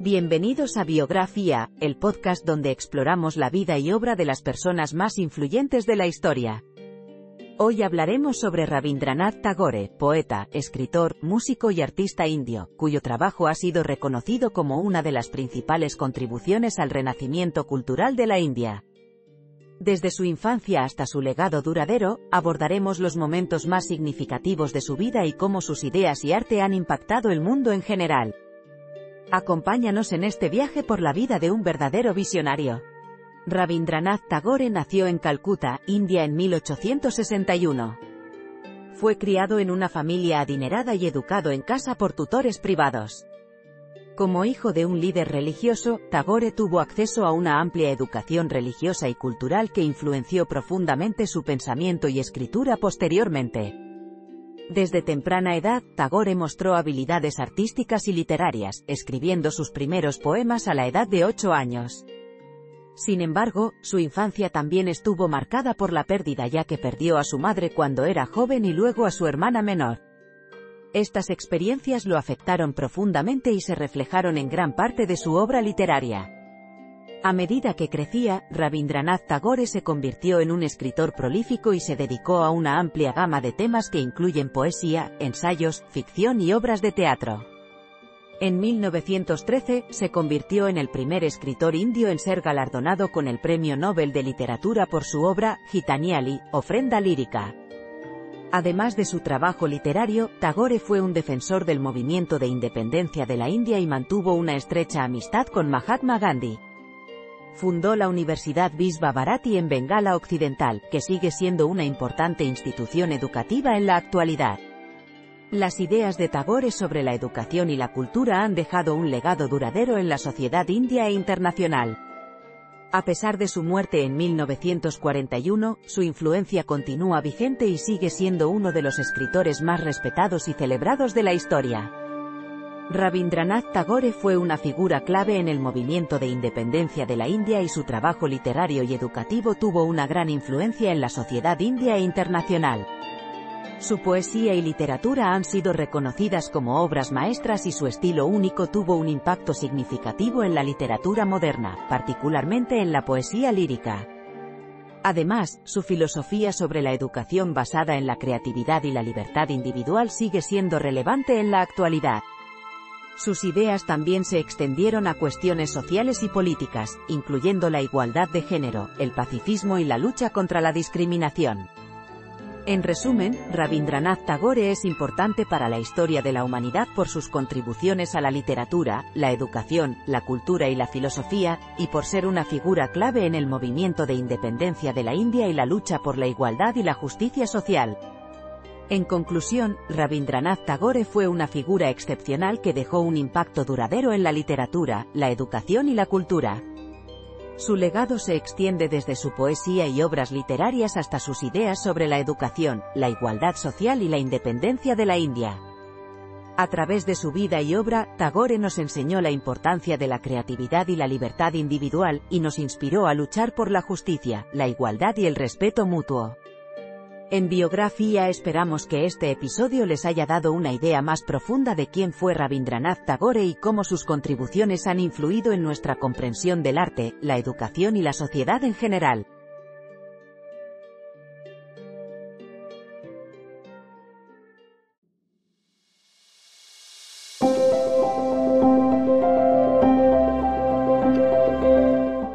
Bienvenidos a Biografía, el podcast donde exploramos la vida y obra de las personas más influyentes de la historia. Hoy hablaremos sobre Rabindranath Tagore, poeta, escritor, músico y artista indio, cuyo trabajo ha sido reconocido como una de las principales contribuciones al renacimiento cultural de la India. Desde su infancia hasta su legado duradero, abordaremos los momentos más significativos de su vida y cómo sus ideas y arte han impactado el mundo en general. Acompáñanos en este viaje por la vida de un verdadero visionario. Rabindranath Tagore nació en Calcuta, India en 1861. Fue criado en una familia adinerada y educado en casa por tutores privados. Como hijo de un líder religioso, Tagore tuvo acceso a una amplia educación religiosa y cultural que influenció profundamente su pensamiento y escritura posteriormente. Desde temprana edad, Tagore mostró habilidades artísticas y literarias, escribiendo sus primeros poemas a la edad de ocho años. Sin embargo, su infancia también estuvo marcada por la pérdida ya que perdió a su madre cuando era joven y luego a su hermana menor. Estas experiencias lo afectaron profundamente y se reflejaron en gran parte de su obra literaria. A medida que crecía, Rabindranath Tagore se convirtió en un escritor prolífico y se dedicó a una amplia gama de temas que incluyen poesía, ensayos, ficción y obras de teatro. En 1913, se convirtió en el primer escritor indio en ser galardonado con el Premio Nobel de Literatura por su obra, Gitaniali, Ofrenda Lírica. Además de su trabajo literario, Tagore fue un defensor del movimiento de independencia de la India y mantuvo una estrecha amistad con Mahatma Gandhi fundó la Universidad Visva Bharati en Bengala Occidental, que sigue siendo una importante institución educativa en la actualidad. Las ideas de Tagore sobre la educación y la cultura han dejado un legado duradero en la sociedad india e internacional. A pesar de su muerte en 1941, su influencia continúa vigente y sigue siendo uno de los escritores más respetados y celebrados de la historia. Rabindranath Tagore fue una figura clave en el movimiento de independencia de la India y su trabajo literario y educativo tuvo una gran influencia en la sociedad india e internacional. Su poesía y literatura han sido reconocidas como obras maestras y su estilo único tuvo un impacto significativo en la literatura moderna, particularmente en la poesía lírica. Además, su filosofía sobre la educación basada en la creatividad y la libertad individual sigue siendo relevante en la actualidad. Sus ideas también se extendieron a cuestiones sociales y políticas, incluyendo la igualdad de género, el pacifismo y la lucha contra la discriminación. En resumen, Rabindranath Tagore es importante para la historia de la humanidad por sus contribuciones a la literatura, la educación, la cultura y la filosofía, y por ser una figura clave en el movimiento de independencia de la India y la lucha por la igualdad y la justicia social. En conclusión, Rabindranath Tagore fue una figura excepcional que dejó un impacto duradero en la literatura, la educación y la cultura. Su legado se extiende desde su poesía y obras literarias hasta sus ideas sobre la educación, la igualdad social y la independencia de la India. A través de su vida y obra, Tagore nos enseñó la importancia de la creatividad y la libertad individual, y nos inspiró a luchar por la justicia, la igualdad y el respeto mutuo. En biografía esperamos que este episodio les haya dado una idea más profunda de quién fue Rabindranath Tagore y cómo sus contribuciones han influido en nuestra comprensión del arte, la educación y la sociedad en general.